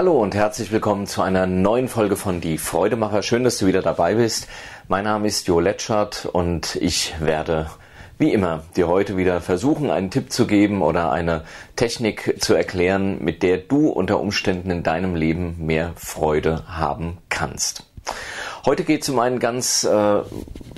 Hallo und herzlich willkommen zu einer neuen Folge von Die Freudemacher. Schön, dass du wieder dabei bist. Mein Name ist Jo Letschert und ich werde wie immer dir heute wieder versuchen, einen Tipp zu geben oder eine Technik zu erklären, mit der du unter Umständen in deinem Leben mehr Freude haben kannst. Heute geht es um ein ganz, äh,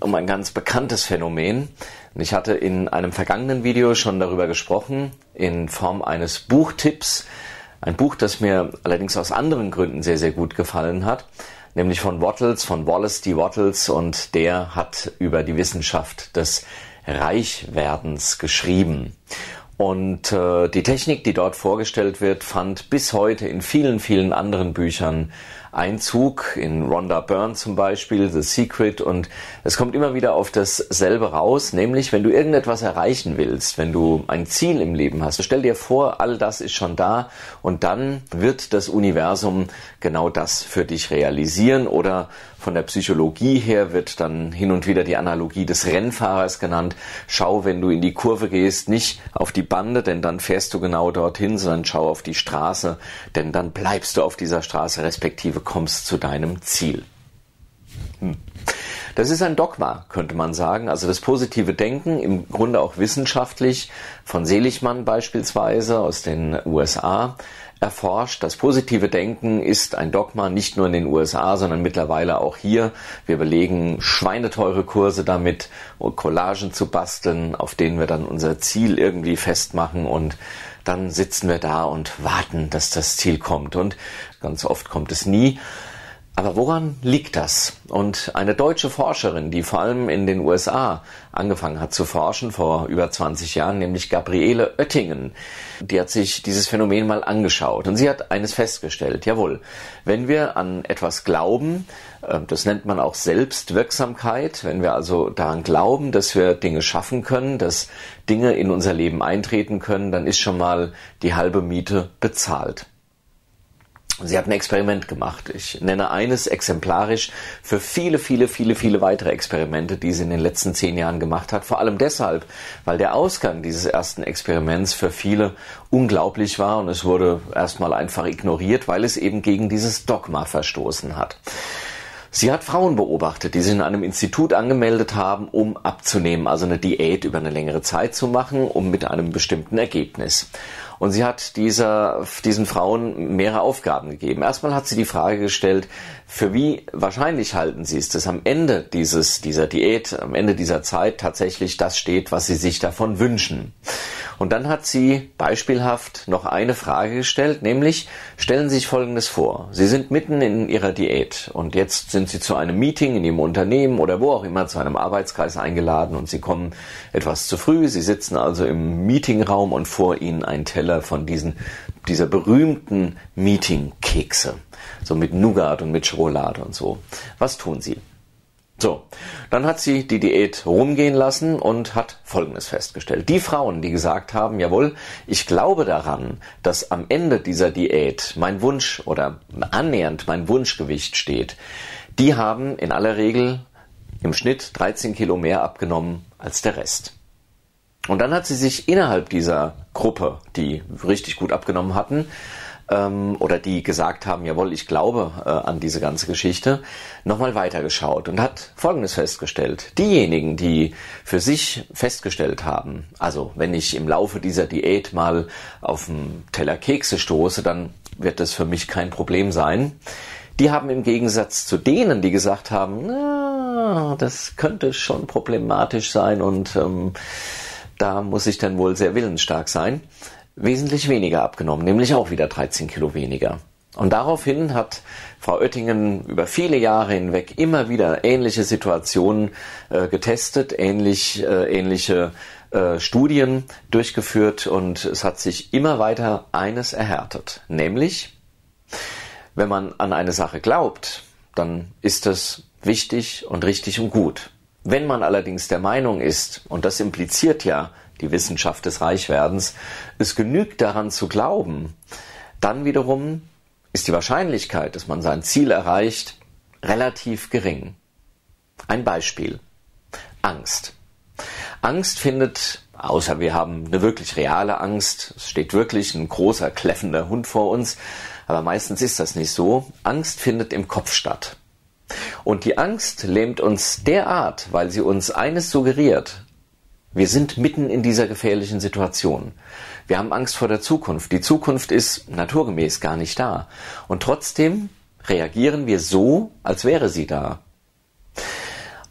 um ein ganz bekanntes Phänomen. Ich hatte in einem vergangenen Video schon darüber gesprochen, in Form eines Buchtipps, ein Buch, das mir allerdings aus anderen Gründen sehr, sehr gut gefallen hat, nämlich von Wattles, von Wallace D. Wattles und der hat über die Wissenschaft des Reichwerdens geschrieben. Und äh, die Technik, die dort vorgestellt wird, fand bis heute in vielen, vielen anderen Büchern Einzug, in Rhonda Byrne zum Beispiel, The Secret. Und es kommt immer wieder auf dasselbe raus, nämlich wenn du irgendetwas erreichen willst, wenn du ein Ziel im Leben hast, stell dir vor, all das ist schon da und dann wird das Universum genau das für dich realisieren oder von der Psychologie her wird dann hin und wieder die Analogie des Rennfahrers genannt. Schau, wenn du in die Kurve gehst, nicht auf die Bande, denn dann fährst du genau dorthin, sondern schau auf die Straße, denn dann bleibst du auf dieser Straße, respektive kommst zu deinem Ziel. Hm. Das ist ein Dogma, könnte man sagen. Also das positive Denken, im Grunde auch wissenschaftlich, von Seligmann beispielsweise aus den USA, erforscht. Das positive Denken ist ein Dogma nicht nur in den USA, sondern mittlerweile auch hier. Wir belegen schweineteure Kurse damit, Collagen zu basteln, auf denen wir dann unser Ziel irgendwie festmachen und dann sitzen wir da und warten, dass das Ziel kommt. Und ganz oft kommt es nie. Aber woran liegt das? Und eine deutsche Forscherin, die vor allem in den USA angefangen hat zu forschen, vor über 20 Jahren, nämlich Gabriele Oettingen, die hat sich dieses Phänomen mal angeschaut. Und sie hat eines festgestellt, jawohl, wenn wir an etwas glauben, äh, das nennt man auch Selbstwirksamkeit, wenn wir also daran glauben, dass wir Dinge schaffen können, dass Dinge in unser Leben eintreten können, dann ist schon mal die halbe Miete bezahlt. Sie hat ein Experiment gemacht. Ich nenne eines exemplarisch für viele, viele, viele, viele weitere Experimente, die sie in den letzten zehn Jahren gemacht hat. Vor allem deshalb, weil der Ausgang dieses ersten Experiments für viele unglaublich war und es wurde erstmal einfach ignoriert, weil es eben gegen dieses Dogma verstoßen hat. Sie hat Frauen beobachtet, die sich in einem Institut angemeldet haben, um abzunehmen, also eine Diät über eine längere Zeit zu machen, um mit einem bestimmten Ergebnis. Und sie hat dieser, diesen Frauen mehrere Aufgaben gegeben. Erstmal hat sie die Frage gestellt, für wie wahrscheinlich halten sie es, dass am Ende dieses, dieser Diät, am Ende dieser Zeit tatsächlich das steht, was sie sich davon wünschen. Und dann hat sie beispielhaft noch eine Frage gestellt, nämlich stellen Sie sich Folgendes vor. Sie sind mitten in Ihrer Diät und jetzt sind Sie zu einem Meeting in Ihrem Unternehmen oder wo auch immer zu einem Arbeitskreis eingeladen und Sie kommen etwas zu früh. Sie sitzen also im Meetingraum und vor Ihnen ein Teller von diesen, dieser berühmten Meetingkekse. So mit Nougat und mit Schokolade und so. Was tun Sie? So, dann hat sie die Diät rumgehen lassen und hat Folgendes festgestellt. Die Frauen, die gesagt haben, jawohl, ich glaube daran, dass am Ende dieser Diät mein Wunsch oder annähernd mein Wunschgewicht steht, die haben in aller Regel im Schnitt 13 Kilo mehr abgenommen als der Rest. Und dann hat sie sich innerhalb dieser Gruppe, die richtig gut abgenommen hatten, ähm, oder die gesagt haben, jawohl, ich glaube äh, an diese ganze Geschichte, nochmal weitergeschaut und hat Folgendes festgestellt. Diejenigen, die für sich festgestellt haben, also wenn ich im Laufe dieser Diät mal auf einen Teller Kekse stoße, dann wird das für mich kein Problem sein. Die haben im Gegensatz zu denen, die gesagt haben, na, das könnte schon problematisch sein und ähm, da muss ich dann wohl sehr willensstark sein, wesentlich weniger abgenommen, nämlich auch wieder 13 Kilo weniger. Und daraufhin hat Frau Oettingen über viele Jahre hinweg immer wieder ähnliche Situationen äh, getestet, ähnlich, äh, ähnliche äh, Studien durchgeführt und es hat sich immer weiter eines erhärtet, nämlich wenn man an eine Sache glaubt, dann ist es wichtig und richtig und gut. Wenn man allerdings der Meinung ist, und das impliziert ja die Wissenschaft des Reichwerdens, es genügt daran zu glauben, dann wiederum ist die Wahrscheinlichkeit, dass man sein Ziel erreicht, relativ gering. Ein Beispiel. Angst. Angst findet, außer wir haben eine wirklich reale Angst, es steht wirklich ein großer, kläffender Hund vor uns, Aber meistens ist das nicht so. Angst findet im Kopf statt. Und die Angst lähmt uns derart, weil sie uns eines suggeriert. Wir sind mitten in dieser gefährlichen Situation. Wir haben Angst vor der Zukunft. Die Zukunft ist naturgemäß gar nicht da. Und trotzdem reagieren wir so, als wäre sie da.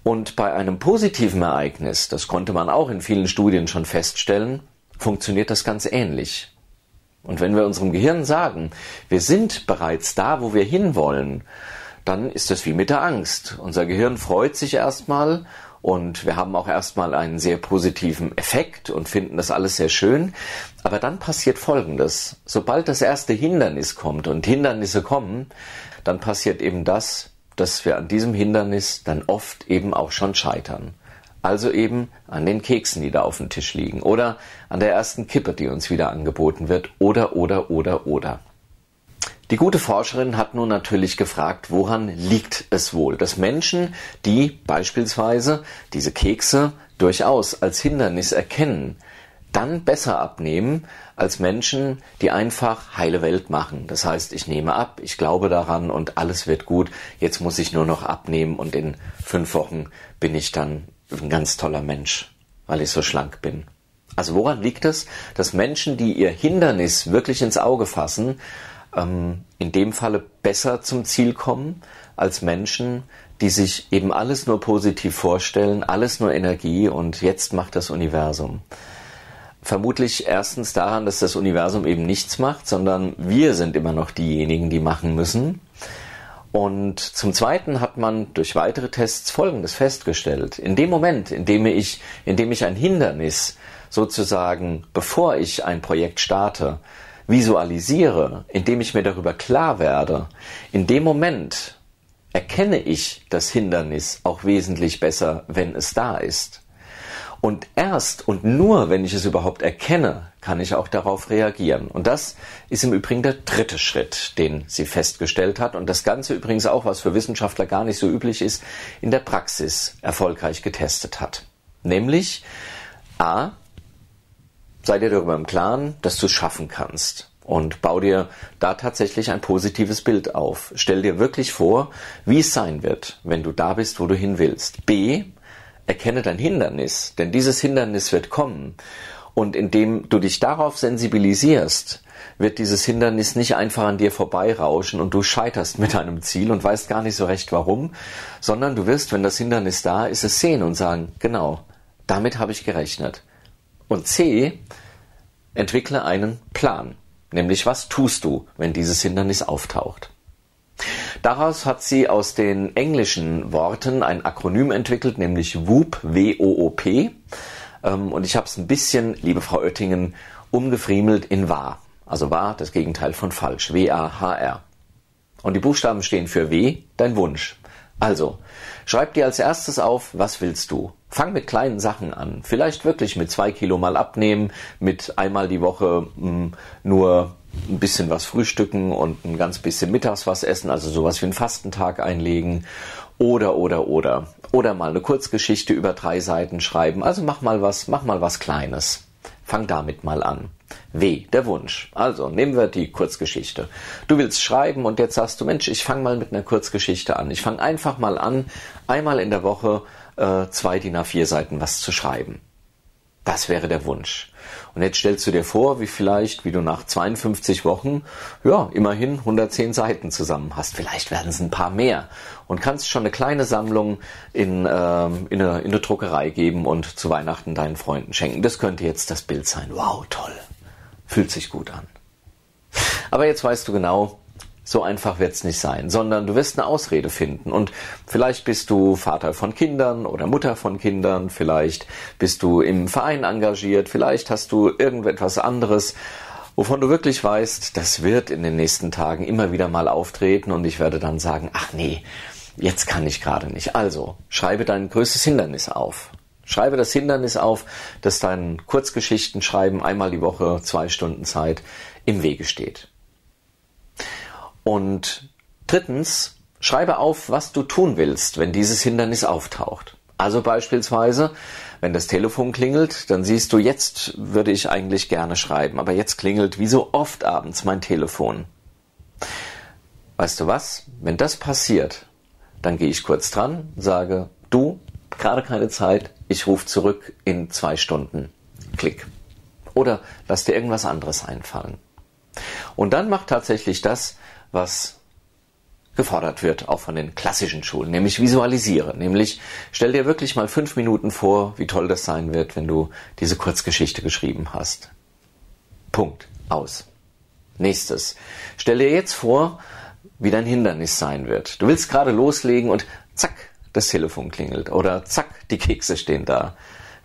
Und bei einem positiven Ereignis, das konnte man auch in vielen Studien schon feststellen, funktioniert das ganz ähnlich. Und wenn wir unserem Gehirn sagen, wir sind bereits da, wo wir hinwollen, dann ist das wie mit der Angst. Unser Gehirn freut sich erstmal und wir haben auch erstmal einen sehr positiven Effekt und finden das alles sehr schön. Aber dann passiert Folgendes. Sobald das erste Hindernis kommt und Hindernisse kommen, dann passiert eben das, dass wir an diesem Hindernis dann oft eben auch schon scheitern. Also eben an den Keksen, die da auf dem Tisch liegen oder an der ersten Kippe, die uns wieder angeboten wird oder oder oder oder. Die gute Forscherin hat nun natürlich gefragt, woran liegt es wohl, dass Menschen, die beispielsweise diese Kekse durchaus als Hindernis erkennen, dann besser abnehmen als Menschen, die einfach heile Welt machen. Das heißt, ich nehme ab, ich glaube daran und alles wird gut. Jetzt muss ich nur noch abnehmen und in fünf Wochen bin ich dann ein ganz toller Mensch, weil ich so schlank bin. Also woran liegt es, dass Menschen, die ihr Hindernis wirklich ins Auge fassen, ähm, in dem Falle besser zum Ziel kommen als Menschen, die sich eben alles nur positiv vorstellen, alles nur Energie und jetzt macht das Universum vermutlich erstens daran, dass das Universum eben nichts macht, sondern wir sind immer noch diejenigen, die machen müssen. Und zum Zweiten hat man durch weitere Tests Folgendes festgestellt. In dem Moment, in dem ich, in dem ich ein Hindernis sozusagen, bevor ich ein Projekt starte, visualisiere, indem ich mir darüber klar werde, in dem Moment erkenne ich das Hindernis auch wesentlich besser, wenn es da ist. Und erst und nur, wenn ich es überhaupt erkenne, kann ich auch darauf reagieren. Und das ist im Übrigen der dritte Schritt, den sie festgestellt hat. Und das Ganze übrigens auch, was für Wissenschaftler gar nicht so üblich ist, in der Praxis erfolgreich getestet hat. Nämlich, a, sei dir darüber im Klaren, dass du es schaffen kannst. Und bau dir da tatsächlich ein positives Bild auf. Stell dir wirklich vor, wie es sein wird, wenn du da bist, wo du hin willst. B, erkenne dein Hindernis, denn dieses Hindernis wird kommen. Und indem du dich darauf sensibilisierst, wird dieses Hindernis nicht einfach an dir vorbeirauschen und du scheiterst mit deinem Ziel und weißt gar nicht so recht warum, sondern du wirst, wenn das Hindernis da ist, es sehen und sagen, genau, damit habe ich gerechnet. Und C, entwickle einen Plan, nämlich was tust du, wenn dieses Hindernis auftaucht. Daraus hat sie aus den englischen Worten ein Akronym entwickelt, nämlich WOOP, W-O-O-P. Ähm, und ich habe es ein bisschen, liebe Frau Oettingen, umgefriemelt in wahr. Also wahr, das Gegenteil von falsch. W-A-H-R. Und die Buchstaben stehen für W, dein Wunsch. Also, schreib dir als erstes auf, was willst du? Fang mit kleinen Sachen an. Vielleicht wirklich mit zwei Kilo mal abnehmen, mit einmal die Woche mh, hm, nur ein bisschen was frühstücken und ein ganz bisschen mittags was essen, also sowas wie einen Fastentag einlegen oder oder oder oder mal eine Kurzgeschichte über drei Seiten schreiben. Also mach mal was, mach mal was Kleines. Fang damit mal an. W, der Wunsch. Also nehmen wir die Kurzgeschichte. Du willst schreiben und jetzt sagst du, Mensch, ich fange mal mit einer Kurzgeschichte an. Ich fange einfach mal an, einmal in der Woche äh, zwei DIN A4 Seiten was zu schreiben. Das wäre der Wunsch. Und jetzt stellst du dir vor, wie vielleicht, wie du nach 52 Wochen, ja, immerhin 110 Seiten zusammen hast. Vielleicht werden es ein paar mehr. Und kannst schon eine kleine Sammlung in, ähm, in, eine, in eine Druckerei geben und zu Weihnachten deinen Freunden schenken. Das könnte jetzt das Bild sein. Wow, toll. Fühlt sich gut an. Aber jetzt weißt du genau, so einfach wird's nicht sein, sondern du wirst eine Ausrede finden. Und vielleicht bist du Vater von Kindern oder Mutter von Kindern, vielleicht bist du im Verein engagiert, vielleicht hast du irgendetwas anderes, wovon du wirklich weißt, das wird in den nächsten Tagen immer wieder mal auftreten und ich werde dann sagen, ach nee, jetzt kann ich gerade nicht. Also, schreibe dein größtes Hindernis auf. Schreibe das Hindernis auf, dass dein Kurzgeschichtenschreiben einmal die Woche zwei Stunden Zeit im Wege steht. Und drittens, schreibe auf, was du tun willst, wenn dieses Hindernis auftaucht. Also beispielsweise, wenn das Telefon klingelt, dann siehst du, jetzt würde ich eigentlich gerne schreiben, aber jetzt klingelt wie so oft abends mein Telefon. Weißt du was? Wenn das passiert, dann gehe ich kurz dran, sage, du, gerade keine Zeit, ich rufe zurück in zwei Stunden. Klick. Oder lass dir irgendwas anderes einfallen. Und dann mach tatsächlich das, was gefordert wird, auch von den klassischen Schulen, nämlich visualisiere. Nämlich stell dir wirklich mal fünf Minuten vor, wie toll das sein wird, wenn du diese Kurzgeschichte geschrieben hast. Punkt. Aus. Nächstes. Stell dir jetzt vor, wie dein Hindernis sein wird. Du willst gerade loslegen und zack, das Telefon klingelt oder zack, die Kekse stehen da.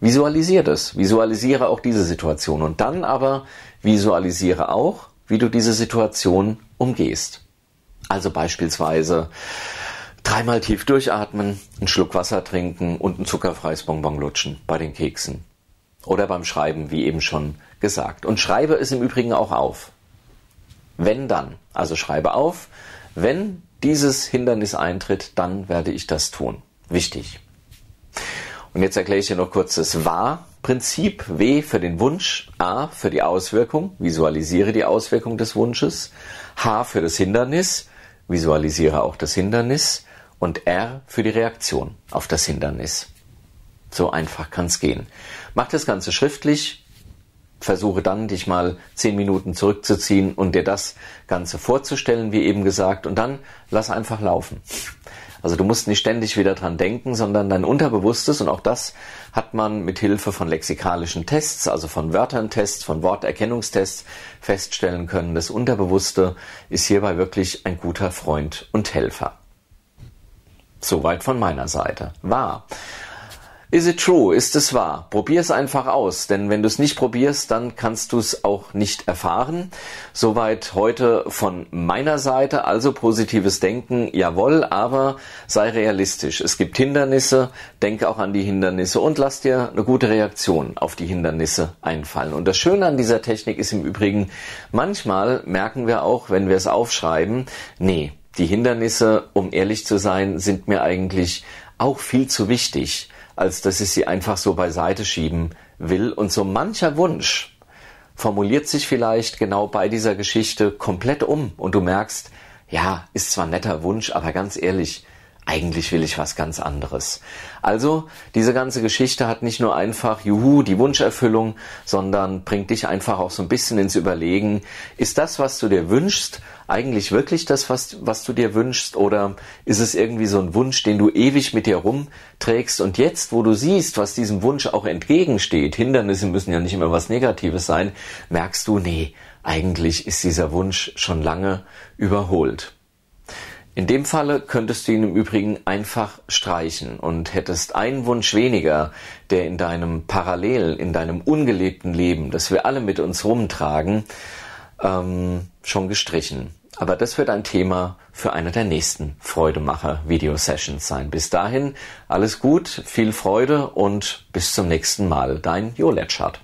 Visualisiere das. Visualisiere auch diese Situation und dann aber visualisiere auch, wie du diese Situation umgehst. Also beispielsweise dreimal tief durchatmen, einen Schluck Wasser trinken und ein zuckerfreies Bonbon lutschen bei den Keksen. Oder beim Schreiben, wie eben schon gesagt. Und schreibe es im Übrigen auch auf. Wenn dann, also schreibe auf, wenn dieses Hindernis eintritt, dann werde ich das tun. Wichtig. Und jetzt erkläre ich dir noch kurz das War-Prinzip. W für den Wunsch, A für die Auswirkung, visualisiere die Auswirkung des Wunsches, H für das Hindernis, visualisiere auch das Hindernis und R für die Reaktion auf das Hindernis. So einfach kann es gehen. Mach das Ganze schriftlich, versuche dann, dich mal zehn Minuten zurückzuziehen und dir das Ganze vorzustellen, wie eben gesagt, und dann lass einfach laufen. Also du musst nicht ständig wieder dran denken, sondern dein Unterbewusstes und auch das hat man mit Hilfe von lexikalischen Tests, also von Wörterntests, von Worterkennungstests feststellen können. Das Unterbewusste ist hierbei wirklich ein guter Freund und Helfer. Soweit von meiner Seite. Wahr. Is it true? Ist es wahr? Probier es einfach aus, denn wenn du es nicht probierst, dann kannst du es auch nicht erfahren. Soweit heute von meiner Seite, also positives Denken, jawohl, aber sei realistisch. Es gibt Hindernisse, denke auch an die Hindernisse und lass dir eine gute Reaktion auf die Hindernisse einfallen. Und das Schöne an dieser Technik ist im Übrigen, manchmal merken wir auch, wenn wir es aufschreiben, nee, die Hindernisse, um ehrlich zu sein, sind mir eigentlich auch viel zu wichtig als dass ich sie einfach so beiseite schieben will. Und so mancher Wunsch formuliert sich vielleicht genau bei dieser Geschichte komplett um und du merkst, ja, ist zwar ein netter Wunsch, aber ganz ehrlich, eigentlich will ich was ganz anderes. Also, diese ganze Geschichte hat nicht nur einfach, juhu, die Wunscherfüllung, sondern bringt dich einfach auch so ein bisschen ins Überlegen, ist das, was du dir wünschst, eigentlich wirklich das, was, was du dir wünschst, oder ist es irgendwie so ein Wunsch, den du ewig mit dir rumträgst und jetzt, wo du siehst, was diesem Wunsch auch entgegensteht, Hindernisse müssen ja nicht immer was Negatives sein, merkst du, nee, eigentlich ist dieser Wunsch schon lange überholt. In dem Falle könntest du ihn im Übrigen einfach streichen und hättest einen Wunsch weniger, der in deinem Parallel, in deinem ungelebten Leben, das wir alle mit uns rumtragen, ähm, schon gestrichen. Aber das wird ein Thema für eine der nächsten Freudemacher-Video-Sessions sein. Bis dahin alles gut, viel Freude und bis zum nächsten Mal. Dein Jo Letschert.